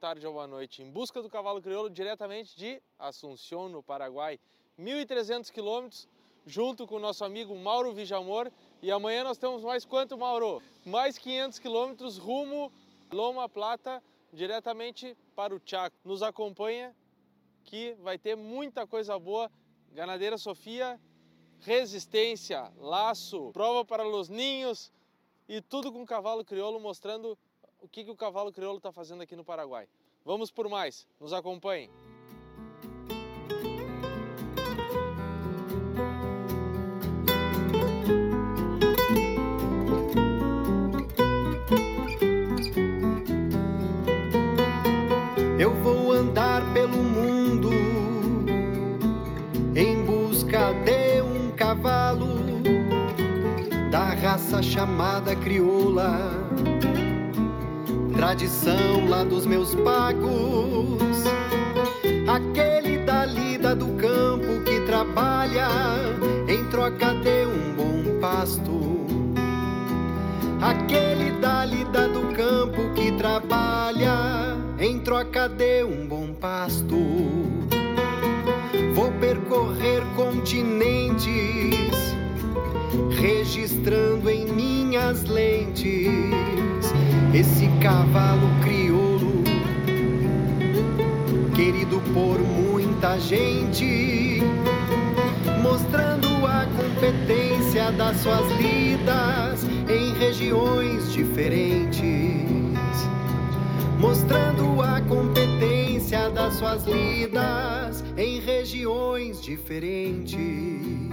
tarde ou boa noite. Em busca do cavalo crioulo diretamente de Assunção, no Paraguai. 1.300 quilômetros, junto com o nosso amigo Mauro Vijamor. E amanhã nós temos mais quanto, Mauro? Mais 500 quilômetros rumo Loma Plata, diretamente para o Chaco. Nos acompanha que vai ter muita coisa boa. Ganadeira Sofia, resistência, laço, prova para os ninhos e tudo com cavalo crioulo mostrando o que, que o cavalo crioulo está fazendo aqui no Paraguai. Vamos por mais, nos acompanhem. Eu vou andar pelo mundo em busca de um cavalo da raça chamada crioula tradição lá dos meus pagos. Aquele da lida do campo que trabalha em troca de um bom pasto. Aquele da lida do campo que trabalha em troca de um bom pasto. Vou percorrer continentes, registrando em minhas lentes esse cavalo crioulo, querido por muita gente, mostrando a competência das suas lidas em regiões diferentes. Mostrando a competência das suas lidas em regiões diferentes.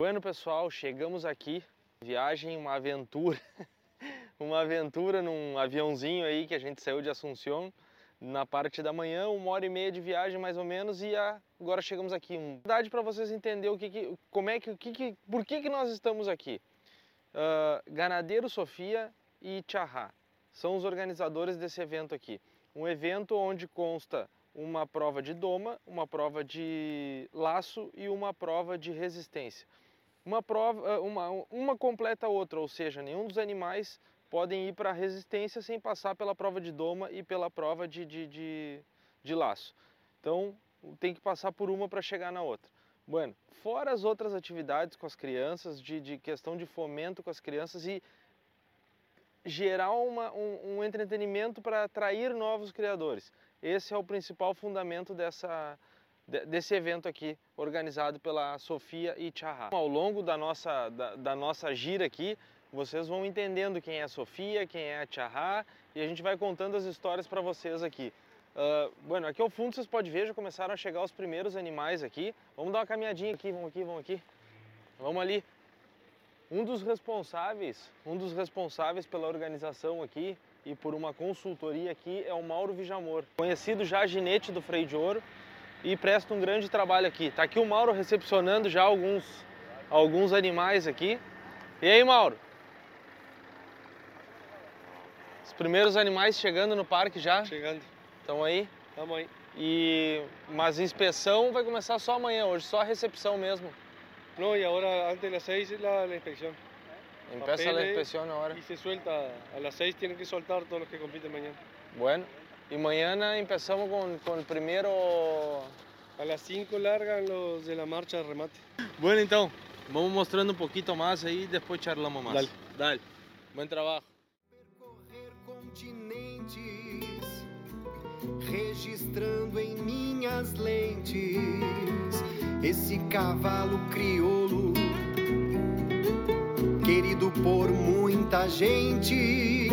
Bueno, pessoal, chegamos aqui. Viagem, uma aventura. uma aventura num aviãozinho aí que a gente saiu de Assunção na parte da manhã, uma hora e meia de viagem mais ou menos e agora chegamos aqui. Verdade para vocês entenderem o que, que, como é que, o que, que, por que, que nós estamos aqui. Uh, Ganadeiro Sofia e Tcharrá são os organizadores desse evento aqui. Um evento onde consta uma prova de doma, uma prova de laço e uma prova de resistência uma prova, eh, uma, uma completa a outra, ou seja, nenhum dos animais podem ir para a resistência sem passar pela prova de doma e pela prova de, de, de, de laço. Então tem que passar por uma para chegar na outra. Bueno, fora as outras atividades com as crianças, de, de questão de fomento com as crianças e gerar uma, um, um entretenimento para atrair novos criadores. Esse é o principal fundamento dessa, desse evento aqui, organizado pela Sofia e Tcharra. Ao longo da nossa, da, da, nossa gira aqui, vocês vão entendendo quem é a Sofia, quem é a Tcharra, e a gente vai contando as histórias para vocês aqui. Uh, bueno, aqui ao fundo vocês podem ver, já começaram a chegar os primeiros animais aqui. Vamos dar uma caminhadinha aqui, vamos aqui, vamos aqui. Vamos ali. Um dos responsáveis, um dos responsáveis pela organização aqui e por uma consultoria aqui é o Mauro Vijamor, conhecido já ginete do freio de ouro, e presta um grande trabalho aqui. Tá aqui o Mauro recepcionando já alguns, alguns animais aqui. E aí, Mauro? Os primeiros animais chegando no parque já? Chegando. Estão aí? Estamos aí. E mas a inspeção vai começar só amanhã, hoje só a recepção mesmo. Não, e agora antes das seis la, la inspección. Empieza a inspección ahora. Y se suelta, a las seis tienen que soltar todos los que compiten mañana. Bueno. Y mañana empezamos con, con el primero... A las 5 largan los de la marcha de remate. Bueno, então, vamos mostrando um pouquinho mais aí e depois charlamos mais. Dale. Dale. Bom trabalho. Percorrer continentes, registrando em minhas lentes esse cavalo crioulo, querido por muita gente,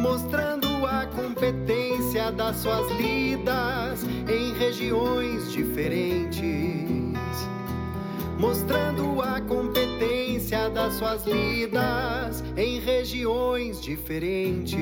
mostrando a competência das suas lidas em regiões diferentes, mostrando a competência das suas lidas em regiões diferentes.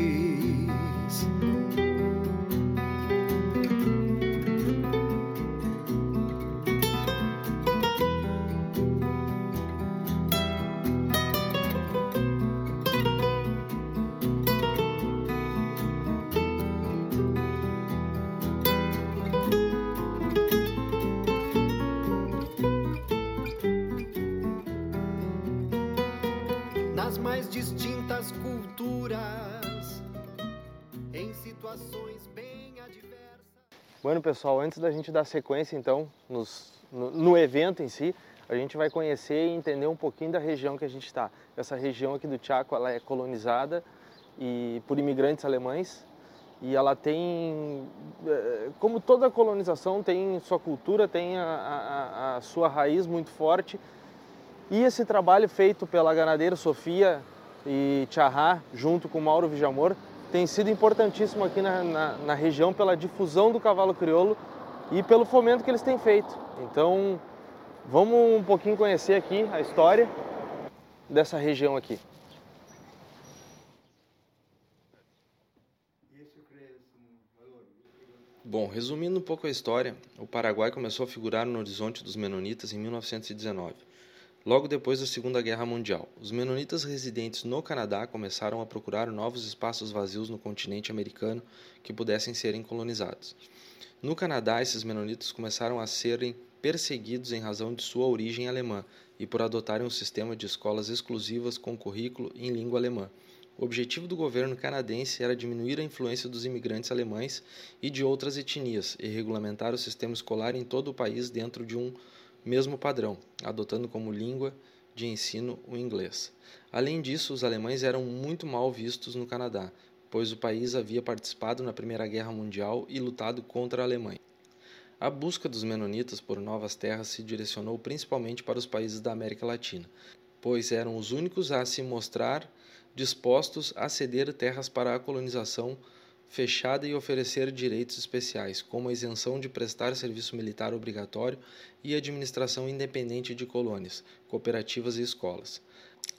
Situações bem adversas. Bueno, pessoal, antes da gente dar sequência, então, nos, no, no evento em si, a gente vai conhecer e entender um pouquinho da região que a gente está. Essa região aqui do Chaco, ela é colonizada e por imigrantes alemães e ela tem, eh, como toda colonização, tem sua cultura, tem a, a, a sua raiz muito forte. E esse trabalho feito pela ganadeira Sofia e Tcharrá, junto com Mauro Vijamor, tem sido importantíssimo aqui na, na, na região pela difusão do cavalo crioulo e pelo fomento que eles têm feito. Então, vamos um pouquinho conhecer aqui a história dessa região aqui. Bom, resumindo um pouco a história, o Paraguai começou a figurar no horizonte dos menonitas em 1919, logo depois da Segunda Guerra Mundial. Os menonitas residentes no Canadá começaram a procurar novos espaços vazios no continente americano que pudessem serem colonizados. No Canadá, esses menonitas começaram a serem perseguidos em razão de sua origem alemã e por adotarem um sistema de escolas exclusivas com currículo em língua alemã. O objetivo do governo canadense era diminuir a influência dos imigrantes alemães e de outras etnias e regulamentar o sistema escolar em todo o país dentro de um mesmo padrão, adotando como língua de ensino o inglês. Além disso, os alemães eram muito mal vistos no Canadá, pois o país havia participado na Primeira Guerra Mundial e lutado contra a Alemanha. A busca dos menonitas por novas terras se direcionou principalmente para os países da América Latina, pois eram os únicos a se mostrar dispostos a ceder terras para a colonização fechada e oferecer direitos especiais, como a isenção de prestar serviço militar obrigatório e administração independente de colônias, cooperativas e escolas.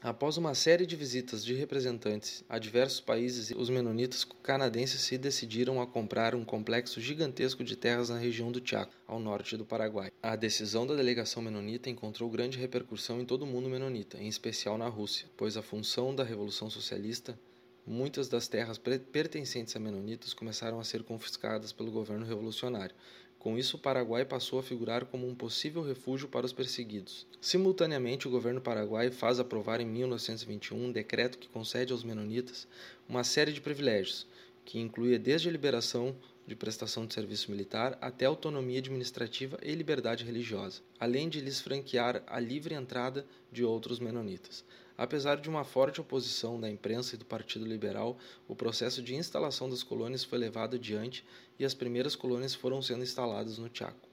Após uma série de visitas de representantes a diversos países, os menonitas canadenses se decidiram a comprar um complexo gigantesco de terras na região do Chaco, ao norte do Paraguai. A decisão da delegação menonita encontrou grande repercussão em todo o mundo menonita, em especial na Rússia, pois a função da Revolução Socialista muitas das terras pertencentes a menonitas começaram a ser confiscadas pelo governo revolucionário, com isso, o Paraguai passou a figurar como um possível refúgio para os perseguidos. Simultaneamente, o governo paraguai faz aprovar em 1921 um decreto que concede aos menonitas uma série de privilégios, que incluía desde a liberação de prestação de serviço militar até autonomia administrativa e liberdade religiosa, além de lhes franquear a livre entrada de outros menonitas. Apesar de uma forte oposição da imprensa e do Partido Liberal, o processo de instalação das colônias foi levado adiante e as primeiras colônias foram sendo instaladas no Chaco.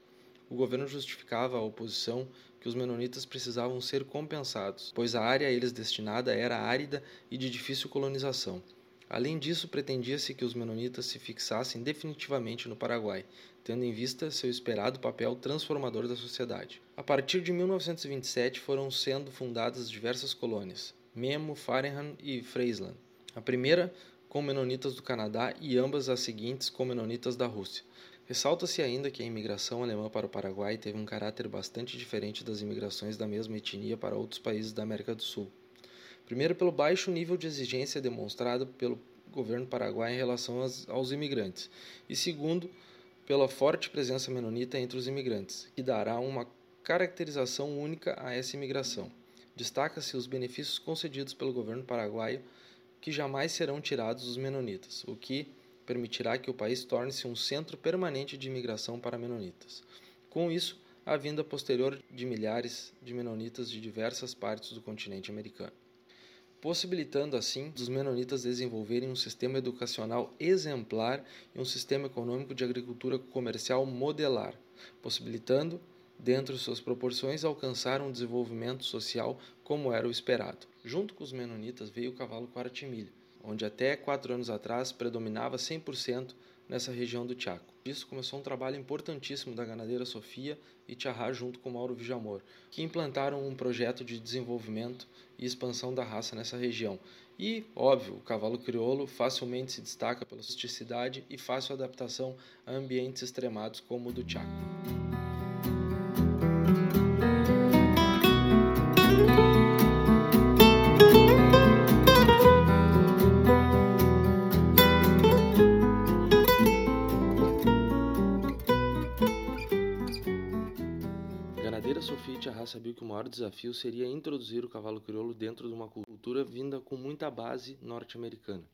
O governo justificava a oposição que os menonitas precisavam ser compensados, pois a área a eles destinada era árida e de difícil colonização. Além disso, pretendia-se que os menonitas se fixassem definitivamente no Paraguai, tendo em vista seu esperado papel transformador da sociedade. A partir de 1927 foram sendo fundadas diversas colônias, Memo, Fareham e Friesland. A primeira com menonitas do Canadá e ambas as seguintes com menonitas da Rússia. Ressalta-se ainda que a imigração alemã para o Paraguai teve um caráter bastante diferente das imigrações da mesma etnia para outros países da América do Sul. Primeiro, pelo baixo nível de exigência demonstrado pelo governo paraguai em relação aos, aos imigrantes, e segundo, pela forte presença menonita entre os imigrantes, que dará uma caracterização única a essa imigração. Destaca-se os benefícios concedidos pelo governo paraguaio, que jamais serão tirados dos menonitas, o que permitirá que o país torne-se um centro permanente de imigração para menonitas. Com isso, a vinda posterior de milhares de menonitas de diversas partes do continente americano possibilitando assim os menonitas desenvolverem um sistema educacional exemplar e um sistema econômico de agricultura comercial modelar, possibilitando, dentro de suas proporções, alcançar um desenvolvimento social como era o esperado. Junto com os menonitas veio o cavalo quartimilha, onde até quatro anos atrás predominava 100% nessa região do Chaco. Isso começou um trabalho importantíssimo da ganadeira Sofia e Tcharrá junto com Mauro Vijamor, que implantaram um projeto de desenvolvimento e expansão da raça nessa região. E, óbvio, o cavalo crioulo facilmente se destaca pela rusticidade e fácil adaptação a ambientes extremados como o do Chaco. Sabia que o maior desafio seria introduzir o cavalo crioulo dentro de uma cultura vinda com muita base norte-americana.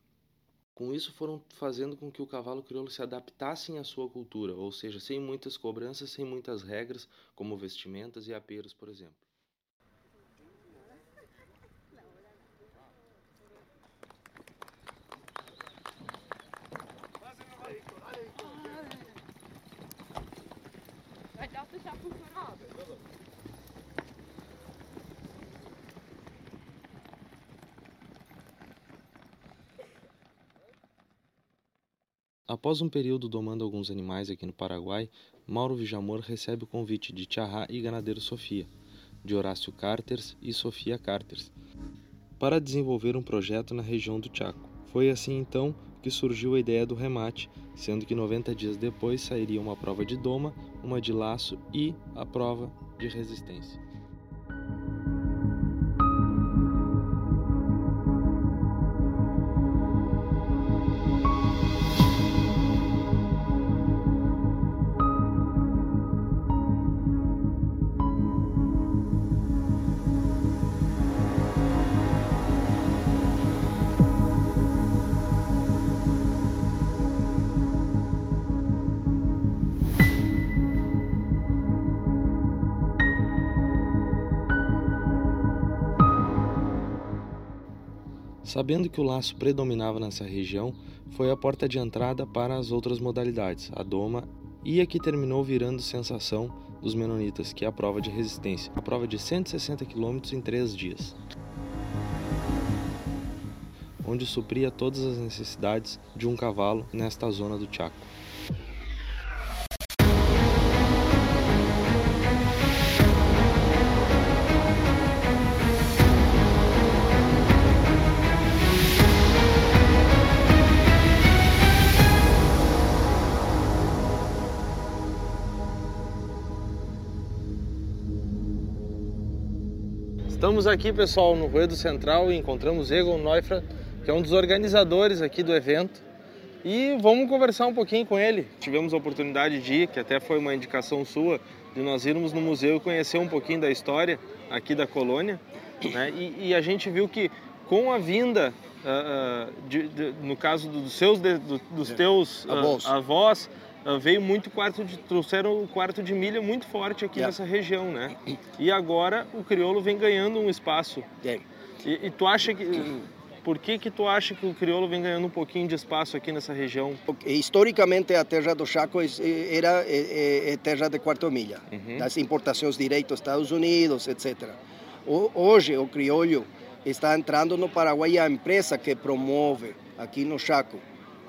Com isso, foram fazendo com que o cavalo crioulo se adaptasse à sua cultura, ou seja, sem muitas cobranças, sem muitas regras, como vestimentas e aperos, por exemplo. Após um período domando alguns animais aqui no Paraguai, Mauro Vijamor recebe o convite de Tcharra e Ganadeiro Sofia, de Horácio Carters e Sofia Carters, para desenvolver um projeto na região do Chaco. Foi assim então que surgiu a ideia do remate, sendo que 90 dias depois sairia uma prova de doma, uma de laço e a prova de resistência. Sabendo que o laço predominava nessa região, foi a porta de entrada para as outras modalidades, a doma, e a que terminou virando sensação dos menonitas, que é a prova de resistência, a prova de 160 km em três dias, onde supria todas as necessidades de um cavalo nesta zona do Chaco. Estamos aqui, pessoal, no Ruedo Central e encontramos Egon Neufra, que é um dos organizadores aqui do evento. E vamos conversar um pouquinho com ele. Tivemos a oportunidade de ir, que até foi uma indicação sua, de nós irmos no museu e conhecer um pouquinho da história aqui da colônia. Né? E, e, a gente viu que com a vinda, uh, uh, de, de, no caso dos seus, de, do, dos é. teus uh, avós, ah, veio muito quarto de trouxeram o quarto de milha muito forte aqui yeah. nessa região, né? E agora o crioulo vem ganhando um espaço. Yeah. E, e, tu acha que por que que tu acha que o crioulo vem ganhando um pouquinho de espaço aqui nessa região? Historicamente a terra do Chaco era é, é terra de quarto milha, uhum. das importações direto dos Estados Unidos, etc. Hoje o crioulo está entrando no Paraguai a empresa que promove aqui no Chaco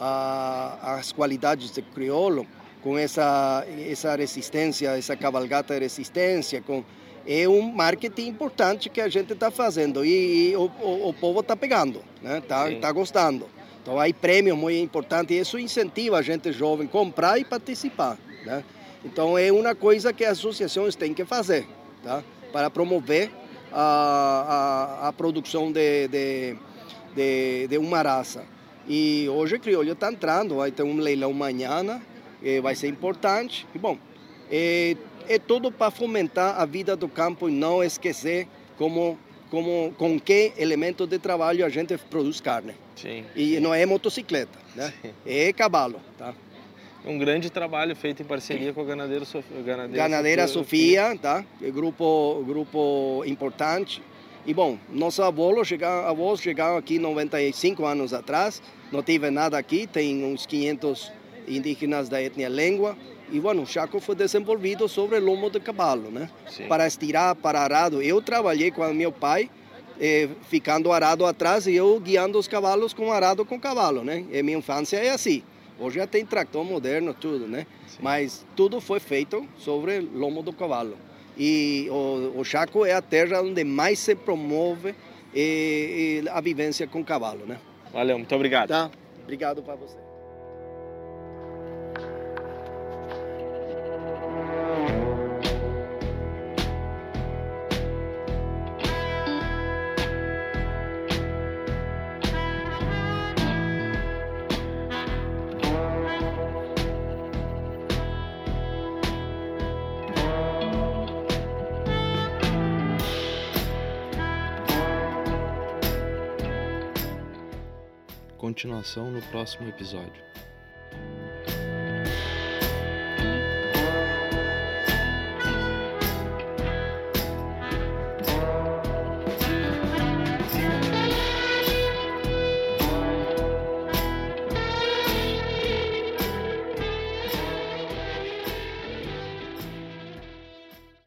a, as qualidades do crioulo, com essa, essa resistência, essa cavalgata de resistência, com, é um marketing importante que a gente está fazendo e, e o, o, o, povo está pegando, né? Está tá gostando. Então, há prêmios muito importantes e isso incentiva a gente jovem a comprar e participar. Né? Então, é uma coisa que as associações têm que fazer tá? para promover a, a, a produção de, de, de, de uma raça. E hoje o crioulo está entrando, vai ter um leilão amanhã, eh, vai ser importante. E bom, é, é tudo para fomentar a vida do campo e não esquecer como, como, com que elemento de trabalho a gente produz carne. Sim. E não é motocicleta, né? Sim. É cavalo, tá? Um grande trabalho feito em parceria com a Ganadeira Sofia. Ganadeira, Ganadeira Sofia, Sofia, tá? É grupo, grupo importante e bom, nossos avós chegaram, avós chegaram aqui 95 anos atrás, não teve nada aqui, tem uns 500 indígenas da etnia Lengua. E bueno, o Chaco foi desenvolvido sobre lomo de cavalo, né? Sim. Para estirar, para arado. Eu trabalhei com meu pai, eh, ficando arado atrás e eu guiando os cavalos com arado com cavalo, né? E minha infância é assim. Hoje já tem tractor moderno, tudo, né? Sim. Mas tudo foi feito sobre lomo do cavalo. E o, o Chaco é a terra onde mais se promove e, e a vivência com cavalo, né? Valeu, muito obrigado. Tá, obrigado para você. Continuação no próximo episódio.